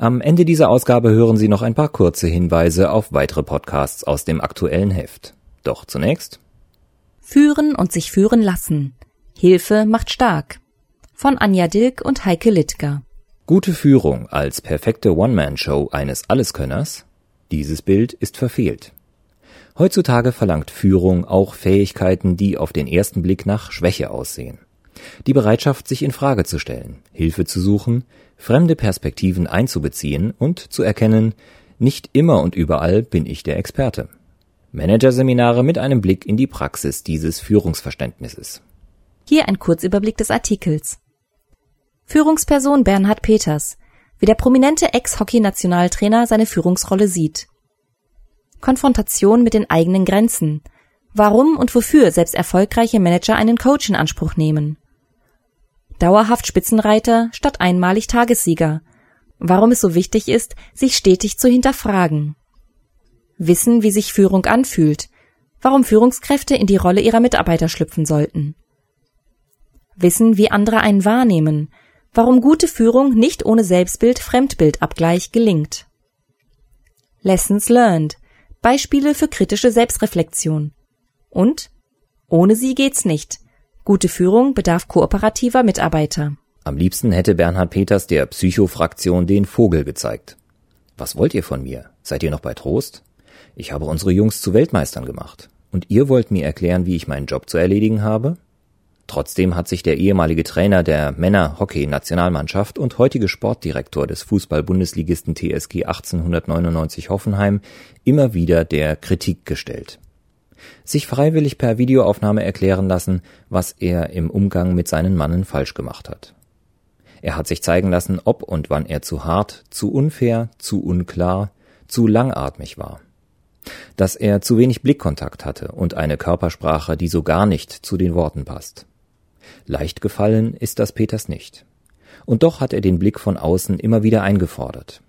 Am Ende dieser Ausgabe hören Sie noch ein paar kurze Hinweise auf weitere Podcasts aus dem aktuellen Heft. Doch zunächst Führen und sich führen lassen. Hilfe macht stark. Von Anja Dilk und Heike Littger. Gute Führung als perfekte One-Man-Show eines Alleskönners? Dieses Bild ist verfehlt. Heutzutage verlangt Führung auch Fähigkeiten, die auf den ersten Blick nach Schwäche aussehen. Die Bereitschaft, sich in Frage zu stellen, Hilfe zu suchen, fremde Perspektiven einzubeziehen und zu erkennen, nicht immer und überall bin ich der Experte. Managerseminare mit einem Blick in die Praxis dieses Führungsverständnisses. Hier ein Kurzüberblick des Artikels. Führungsperson Bernhard Peters, wie der prominente Ex-Hockey-Nationaltrainer seine Führungsrolle sieht. Konfrontation mit den eigenen Grenzen. Warum und wofür selbst erfolgreiche Manager einen Coach in Anspruch nehmen dauerhaft Spitzenreiter statt einmalig Tagessieger, warum es so wichtig ist, sich stetig zu hinterfragen. Wissen, wie sich Führung anfühlt, warum Führungskräfte in die Rolle ihrer Mitarbeiter schlüpfen sollten. Wissen, wie andere einen wahrnehmen, warum gute Führung nicht ohne Selbstbild-Fremdbildabgleich gelingt. Lessons learned, Beispiele für kritische Selbstreflexion. Und ohne sie geht's nicht, Gute Führung bedarf kooperativer Mitarbeiter. Am liebsten hätte Bernhard Peters der Psychofraktion den Vogel gezeigt. Was wollt ihr von mir? Seid ihr noch bei Trost? Ich habe unsere Jungs zu Weltmeistern gemacht. Und ihr wollt mir erklären, wie ich meinen Job zu erledigen habe? Trotzdem hat sich der ehemalige Trainer der Männer-Hockey-Nationalmannschaft und heutige Sportdirektor des Fußball-Bundesligisten TSG 1899 Hoffenheim immer wieder der Kritik gestellt sich freiwillig per Videoaufnahme erklären lassen, was er im Umgang mit seinen Mannen falsch gemacht hat. Er hat sich zeigen lassen, ob und wann er zu hart, zu unfair, zu unklar, zu langatmig war. Dass er zu wenig Blickkontakt hatte und eine Körpersprache, die so gar nicht zu den Worten passt. Leicht gefallen ist das Peters nicht. Und doch hat er den Blick von außen immer wieder eingefordert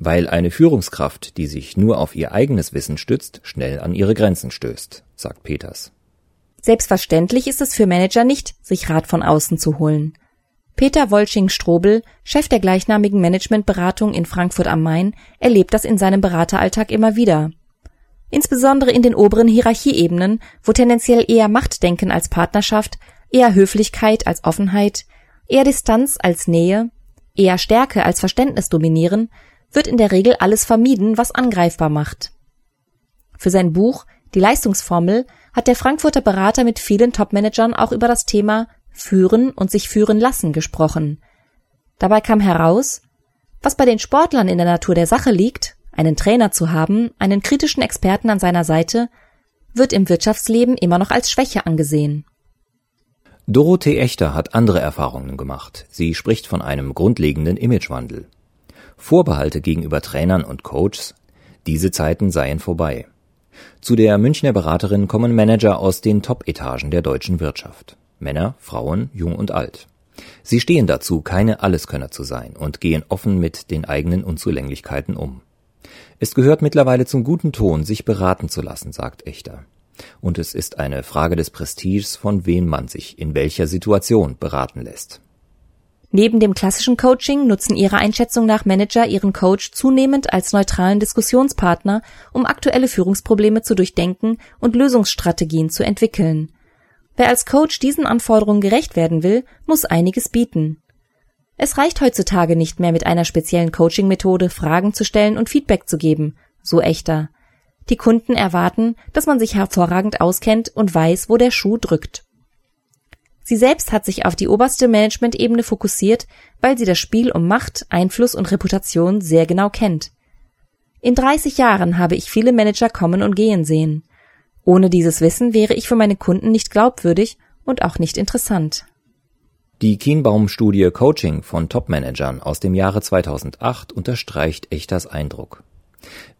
weil eine Führungskraft, die sich nur auf ihr eigenes Wissen stützt, schnell an ihre Grenzen stößt, sagt Peters. Selbstverständlich ist es für Manager nicht, sich Rat von außen zu holen. Peter Wolsching-Strobel, Chef der gleichnamigen Managementberatung in Frankfurt am Main, erlebt das in seinem Berateralltag immer wieder. Insbesondere in den oberen Hierarchieebenen, wo tendenziell eher Machtdenken als Partnerschaft, eher Höflichkeit als Offenheit, eher Distanz als Nähe, eher Stärke als Verständnis dominieren, wird in der Regel alles vermieden, was angreifbar macht. Für sein Buch Die Leistungsformel hat der Frankfurter Berater mit vielen Topmanagern auch über das Thema Führen und sich führen lassen gesprochen. Dabei kam heraus, was bei den Sportlern in der Natur der Sache liegt, einen Trainer zu haben, einen kritischen Experten an seiner Seite, wird im Wirtschaftsleben immer noch als Schwäche angesehen. Dorothee Echter hat andere Erfahrungen gemacht. Sie spricht von einem grundlegenden Imagewandel. Vorbehalte gegenüber Trainern und Coaches, diese Zeiten seien vorbei. Zu der Münchner Beraterin kommen Manager aus den Top-Etagen der deutschen Wirtschaft. Männer, Frauen, jung und alt. Sie stehen dazu, keine Alleskönner zu sein und gehen offen mit den eigenen Unzulänglichkeiten um. Es gehört mittlerweile zum guten Ton, sich beraten zu lassen, sagt Echter. Und es ist eine Frage des Prestiges, von wem man sich in welcher Situation beraten lässt. Neben dem klassischen Coaching nutzen ihrer Einschätzung nach Manager ihren Coach zunehmend als neutralen Diskussionspartner, um aktuelle Führungsprobleme zu durchdenken und Lösungsstrategien zu entwickeln. Wer als Coach diesen Anforderungen gerecht werden will, muss einiges bieten. Es reicht heutzutage nicht mehr mit einer speziellen Coaching-Methode Fragen zu stellen und Feedback zu geben, so echter. Die Kunden erwarten, dass man sich hervorragend auskennt und weiß, wo der Schuh drückt. Sie selbst hat sich auf die oberste Management-Ebene fokussiert, weil sie das Spiel um Macht, Einfluss und Reputation sehr genau kennt. In 30 Jahren habe ich viele Manager kommen und gehen sehen. Ohne dieses Wissen wäre ich für meine Kunden nicht glaubwürdig und auch nicht interessant. Die Kienbaum-Studie Coaching von Top-Managern aus dem Jahre 2008 unterstreicht Echters Eindruck.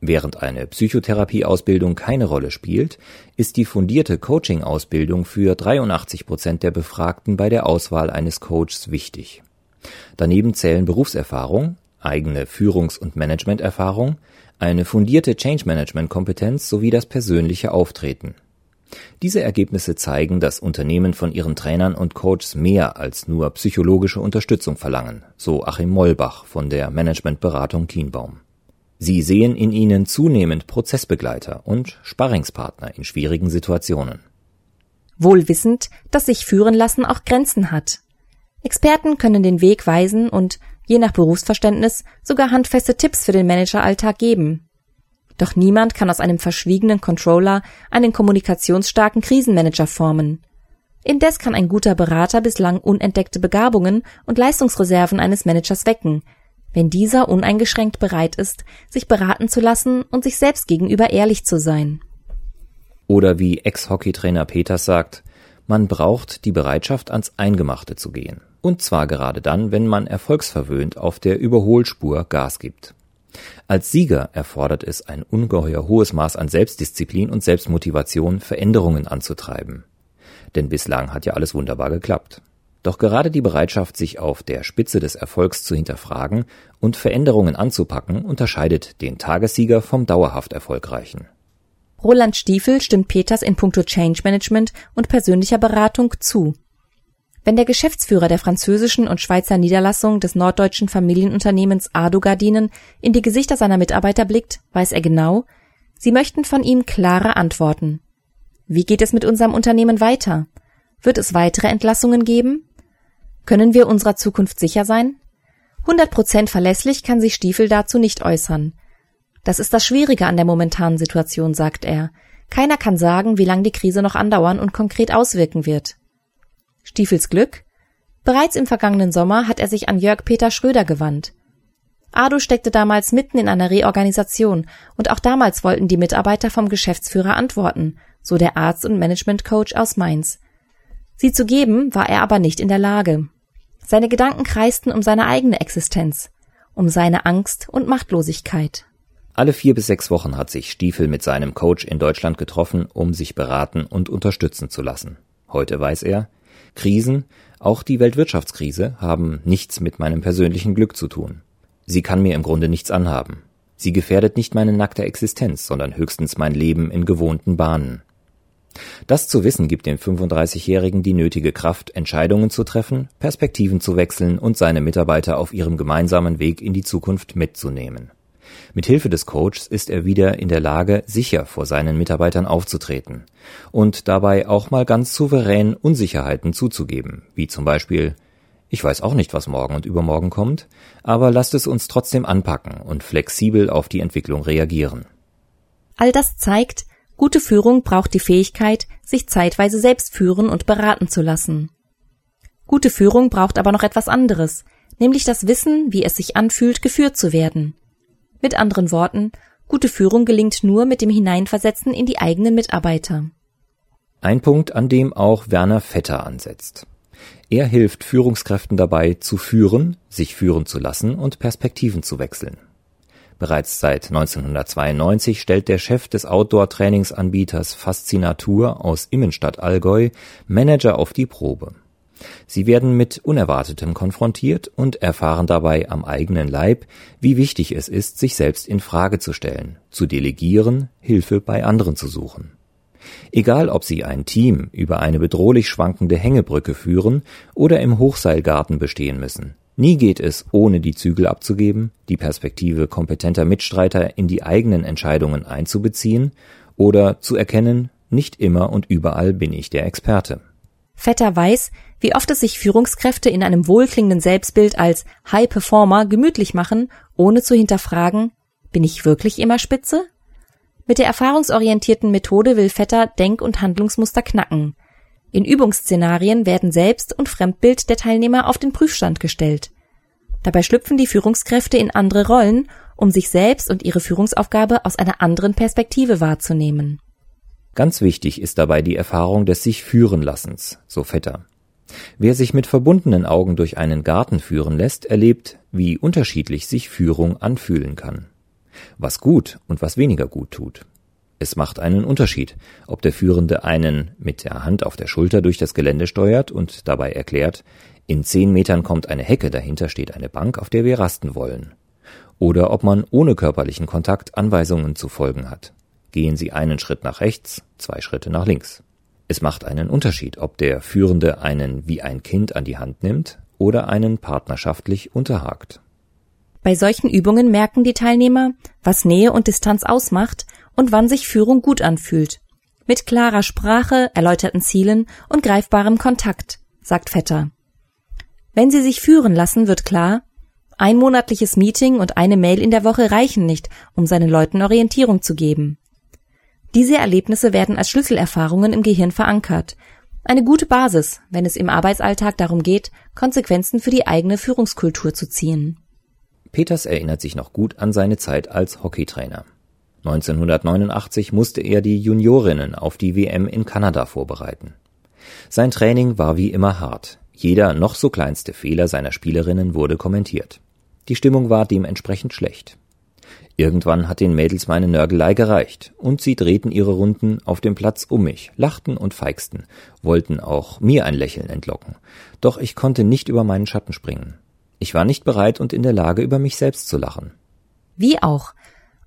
Während eine Psychotherapieausbildung keine Rolle spielt, ist die fundierte Coaching-Ausbildung für 83 Prozent der Befragten bei der Auswahl eines Coaches wichtig. Daneben zählen Berufserfahrung, eigene Führungs- und Managementerfahrung, eine fundierte Change-Management-Kompetenz sowie das persönliche Auftreten. Diese Ergebnisse zeigen, dass Unternehmen von ihren Trainern und Coaches mehr als nur psychologische Unterstützung verlangen, so Achim Mollbach von der Managementberatung Kienbaum. Sie sehen in ihnen zunehmend Prozessbegleiter und Sparringspartner in schwierigen Situationen. Wohl wissend, dass sich führen lassen auch Grenzen hat. Experten können den Weg weisen und, je nach Berufsverständnis, sogar handfeste Tipps für den Manageralltag geben. Doch niemand kann aus einem verschwiegenen Controller einen kommunikationsstarken Krisenmanager formen. Indes kann ein guter Berater bislang unentdeckte Begabungen und Leistungsreserven eines Managers wecken, wenn dieser uneingeschränkt bereit ist, sich beraten zu lassen und sich selbst gegenüber ehrlich zu sein. Oder wie Ex-Hockeytrainer Peters sagt, man braucht die Bereitschaft, ans Eingemachte zu gehen. Und zwar gerade dann, wenn man erfolgsverwöhnt auf der Überholspur Gas gibt. Als Sieger erfordert es ein ungeheuer hohes Maß an Selbstdisziplin und Selbstmotivation, Veränderungen anzutreiben. Denn bislang hat ja alles wunderbar geklappt. Doch gerade die Bereitschaft, sich auf der Spitze des Erfolgs zu hinterfragen und Veränderungen anzupacken, unterscheidet den Tagessieger vom dauerhaft Erfolgreichen. Roland Stiefel stimmt Peters in puncto Change Management und persönlicher Beratung zu. Wenn der Geschäftsführer der französischen und Schweizer Niederlassung des norddeutschen Familienunternehmens Ado Gardinen in die Gesichter seiner Mitarbeiter blickt, weiß er genau, sie möchten von ihm klare Antworten. Wie geht es mit unserem Unternehmen weiter? Wird es weitere Entlassungen geben? Können wir unserer Zukunft sicher sein? 100% verlässlich kann sich Stiefel dazu nicht äußern. Das ist das Schwierige an der momentanen Situation, sagt er. Keiner kann sagen, wie lange die Krise noch andauern und konkret auswirken wird. Stiefels Glück? Bereits im vergangenen Sommer hat er sich an Jörg Peter Schröder gewandt. Ado steckte damals mitten in einer Reorganisation und auch damals wollten die Mitarbeiter vom Geschäftsführer antworten, so der Arzt und Managementcoach aus Mainz. Sie zu geben war er aber nicht in der Lage. Seine Gedanken kreisten um seine eigene Existenz, um seine Angst und Machtlosigkeit. Alle vier bis sechs Wochen hat sich Stiefel mit seinem Coach in Deutschland getroffen, um sich beraten und unterstützen zu lassen. Heute weiß er, Krisen, auch die Weltwirtschaftskrise, haben nichts mit meinem persönlichen Glück zu tun. Sie kann mir im Grunde nichts anhaben. Sie gefährdet nicht meine nackte Existenz, sondern höchstens mein Leben in gewohnten Bahnen. Das zu wissen gibt dem 35-Jährigen die nötige Kraft, Entscheidungen zu treffen, Perspektiven zu wechseln und seine Mitarbeiter auf ihrem gemeinsamen Weg in die Zukunft mitzunehmen. Mit Hilfe des Coaches ist er wieder in der Lage, sicher vor seinen Mitarbeitern aufzutreten und dabei auch mal ganz souverän Unsicherheiten zuzugeben, wie zum Beispiel ich weiß auch nicht, was morgen und übermorgen kommt, aber lasst es uns trotzdem anpacken und flexibel auf die Entwicklung reagieren. All das zeigt, Gute Führung braucht die Fähigkeit, sich zeitweise selbst führen und beraten zu lassen. Gute Führung braucht aber noch etwas anderes, nämlich das Wissen, wie es sich anfühlt, geführt zu werden. Mit anderen Worten, gute Führung gelingt nur mit dem Hineinversetzen in die eigenen Mitarbeiter. Ein Punkt, an dem auch Werner Vetter ansetzt. Er hilft Führungskräften dabei, zu führen, sich führen zu lassen und Perspektiven zu wechseln. Bereits seit 1992 stellt der Chef des Outdoor-Trainingsanbieters Faszinatur aus Immenstadt Allgäu Manager auf die Probe. Sie werden mit Unerwartetem konfrontiert und erfahren dabei am eigenen Leib, wie wichtig es ist, sich selbst in Frage zu stellen, zu delegieren, Hilfe bei anderen zu suchen. Egal, ob Sie ein Team über eine bedrohlich schwankende Hängebrücke führen oder im Hochseilgarten bestehen müssen, Nie geht es, ohne die Zügel abzugeben, die Perspektive kompetenter Mitstreiter in die eigenen Entscheidungen einzubeziehen oder zu erkennen, nicht immer und überall bin ich der Experte. Vetter weiß, wie oft es sich Führungskräfte in einem wohlklingenden Selbstbild als High Performer gemütlich machen, ohne zu hinterfragen, bin ich wirklich immer spitze? Mit der erfahrungsorientierten Methode will Vetter Denk- und Handlungsmuster knacken. In Übungsszenarien werden Selbst- und Fremdbild der Teilnehmer auf den Prüfstand gestellt. Dabei schlüpfen die Führungskräfte in andere Rollen, um sich selbst und ihre Führungsaufgabe aus einer anderen Perspektive wahrzunehmen. Ganz wichtig ist dabei die Erfahrung des sich führen Lassens, so Vetter. Wer sich mit verbundenen Augen durch einen Garten führen lässt, erlebt, wie unterschiedlich sich Führung anfühlen kann. Was gut und was weniger gut tut. Es macht einen Unterschied, ob der Führende einen mit der Hand auf der Schulter durch das Gelände steuert und dabei erklärt, in zehn Metern kommt eine Hecke, dahinter steht eine Bank, auf der wir rasten wollen. Oder ob man ohne körperlichen Kontakt Anweisungen zu folgen hat. Gehen Sie einen Schritt nach rechts, zwei Schritte nach links. Es macht einen Unterschied, ob der Führende einen wie ein Kind an die Hand nimmt oder einen partnerschaftlich unterhakt. Bei solchen Übungen merken die Teilnehmer, was Nähe und Distanz ausmacht und wann sich Führung gut anfühlt. Mit klarer Sprache, erläuterten Zielen und greifbarem Kontakt, sagt Vetter. Wenn sie sich führen lassen, wird klar, ein monatliches Meeting und eine Mail in der Woche reichen nicht, um seinen Leuten Orientierung zu geben. Diese Erlebnisse werden als Schlüsselerfahrungen im Gehirn verankert. Eine gute Basis, wenn es im Arbeitsalltag darum geht, Konsequenzen für die eigene Führungskultur zu ziehen. Peters erinnert sich noch gut an seine Zeit als Hockeytrainer. 1989 musste er die Juniorinnen auf die WM in Kanada vorbereiten. Sein Training war wie immer hart. Jeder noch so kleinste Fehler seiner Spielerinnen wurde kommentiert. Die Stimmung war dementsprechend schlecht. Irgendwann hat den Mädels meine Nörgelei gereicht, und sie drehten ihre Runden auf dem Platz um mich, lachten und feigsten, wollten auch mir ein Lächeln entlocken. Doch ich konnte nicht über meinen Schatten springen. Ich war nicht bereit und in der Lage, über mich selbst zu lachen. Wie auch.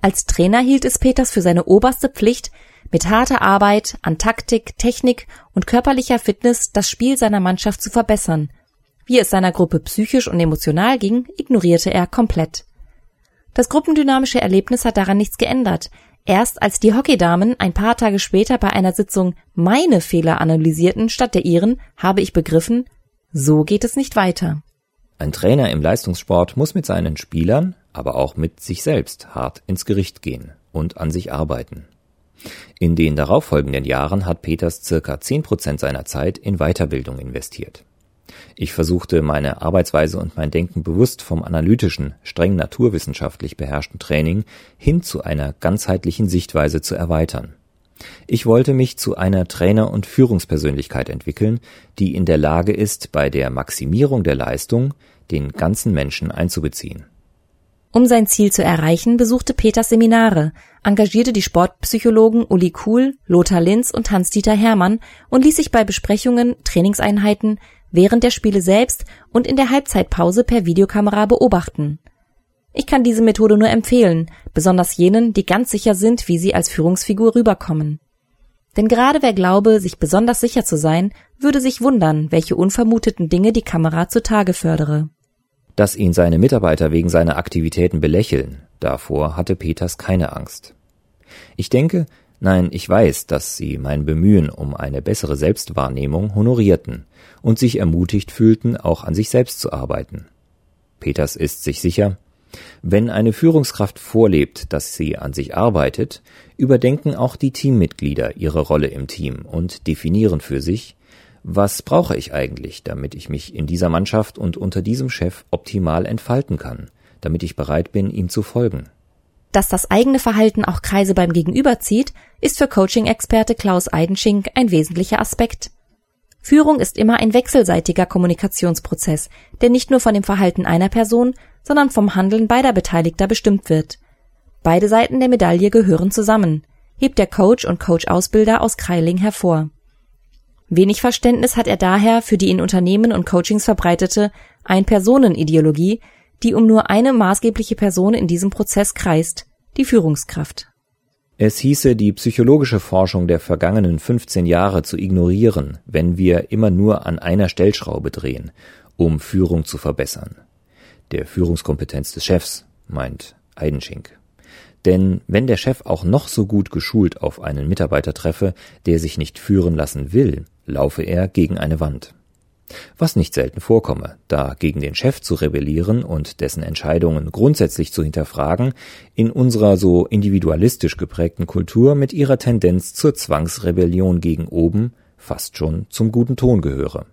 Als Trainer hielt es Peters für seine oberste Pflicht, mit harter Arbeit an Taktik, Technik und körperlicher Fitness das Spiel seiner Mannschaft zu verbessern. Wie es seiner Gruppe psychisch und emotional ging, ignorierte er komplett. Das gruppendynamische Erlebnis hat daran nichts geändert. Erst als die Hockeydamen ein paar Tage später bei einer Sitzung meine Fehler analysierten statt der ihren, habe ich begriffen, so geht es nicht weiter. Ein Trainer im Leistungssport muss mit seinen Spielern, aber auch mit sich selbst hart ins Gericht gehen und an sich arbeiten. In den darauffolgenden Jahren hat Peters circa zehn Prozent seiner Zeit in Weiterbildung investiert. Ich versuchte meine Arbeitsweise und mein Denken bewusst vom analytischen, streng naturwissenschaftlich beherrschten Training hin zu einer ganzheitlichen Sichtweise zu erweitern. Ich wollte mich zu einer Trainer- und Führungspersönlichkeit entwickeln, die in der Lage ist, bei der Maximierung der Leistung den ganzen Menschen einzubeziehen. Um sein Ziel zu erreichen, besuchte Peters Seminare, engagierte die Sportpsychologen Uli Kuhl, Lothar Linz und Hans-Dieter Hermann und ließ sich bei Besprechungen, Trainingseinheiten, während der Spiele selbst und in der Halbzeitpause per Videokamera beobachten. Ich kann diese Methode nur empfehlen, besonders jenen, die ganz sicher sind, wie sie als Führungsfigur rüberkommen. Denn gerade wer glaube, sich besonders sicher zu sein, würde sich wundern, welche unvermuteten Dinge die Kamera zutage fördere. Dass ihn seine Mitarbeiter wegen seiner Aktivitäten belächeln, davor hatte Peters keine Angst. Ich denke, Nein, ich weiß, dass sie mein Bemühen um eine bessere Selbstwahrnehmung honorierten und sich ermutigt fühlten, auch an sich selbst zu arbeiten. Peters ist sich sicher, wenn eine Führungskraft vorlebt, dass sie an sich arbeitet, überdenken auch die Teammitglieder ihre Rolle im Team und definieren für sich, was brauche ich eigentlich, damit ich mich in dieser Mannschaft und unter diesem Chef optimal entfalten kann, damit ich bereit bin, ihm zu folgen. Dass das eigene Verhalten auch Kreise beim Gegenüber zieht, ist für Coaching-Experte Klaus Eidenschink ein wesentlicher Aspekt. Führung ist immer ein wechselseitiger Kommunikationsprozess, der nicht nur von dem Verhalten einer Person, sondern vom Handeln beider Beteiligter bestimmt wird. Beide Seiten der Medaille gehören zusammen, hebt der Coach und Coach-Ausbilder aus Kreiling hervor. Wenig Verständnis hat er daher für die in Unternehmen und Coachings verbreitete Ein-Personen-Ideologie, die um nur eine maßgebliche Person in diesem Prozess kreist, die Führungskraft. Es hieße, die psychologische Forschung der vergangenen 15 Jahre zu ignorieren, wenn wir immer nur an einer Stellschraube drehen, um Führung zu verbessern. Der Führungskompetenz des Chefs, meint Eidenschink. Denn wenn der Chef auch noch so gut geschult auf einen Mitarbeiter treffe, der sich nicht führen lassen will, laufe er gegen eine Wand was nicht selten vorkomme, da gegen den Chef zu rebellieren und dessen Entscheidungen grundsätzlich zu hinterfragen in unserer so individualistisch geprägten Kultur mit ihrer Tendenz zur Zwangsrebellion gegen oben fast schon zum guten Ton gehöre.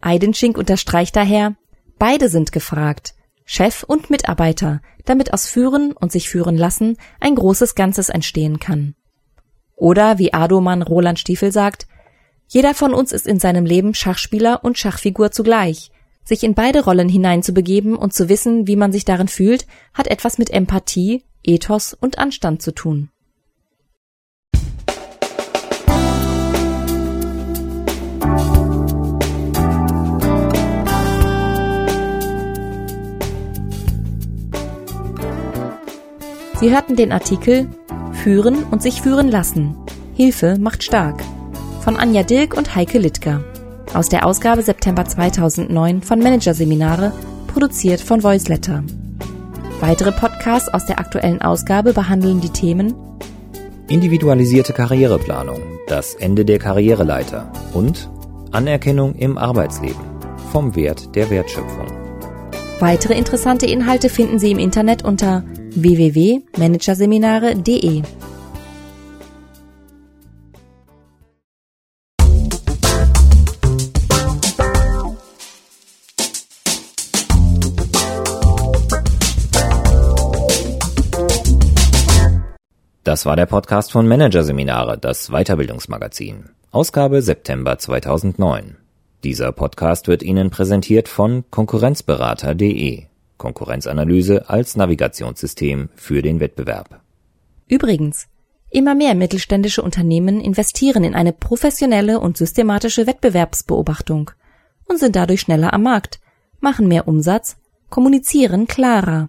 Eidenschink unterstreicht daher, beide sind gefragt, Chef und Mitarbeiter, damit aus Führen und sich führen lassen ein großes Ganzes entstehen kann. Oder wie Adomann Roland Stiefel sagt, jeder von uns ist in seinem Leben Schachspieler und Schachfigur zugleich. Sich in beide Rollen hineinzubegeben und zu wissen, wie man sich darin fühlt, hat etwas mit Empathie, Ethos und Anstand zu tun. Sie hörten den Artikel Führen und sich führen lassen. Hilfe macht stark von Anja Dilk und Heike Littger. Aus der Ausgabe September 2009 von Managerseminare, produziert von Voiceletter. Weitere Podcasts aus der aktuellen Ausgabe behandeln die Themen Individualisierte Karriereplanung, das Ende der Karriereleiter und Anerkennung im Arbeitsleben vom Wert der Wertschöpfung. Weitere interessante Inhalte finden Sie im Internet unter www.managerseminare.de. Das war der Podcast von Managerseminare, das Weiterbildungsmagazin. Ausgabe September 2009. Dieser Podcast wird Ihnen präsentiert von Konkurrenzberater.de. Konkurrenzanalyse als Navigationssystem für den Wettbewerb. Übrigens, immer mehr mittelständische Unternehmen investieren in eine professionelle und systematische Wettbewerbsbeobachtung und sind dadurch schneller am Markt, machen mehr Umsatz, kommunizieren klarer.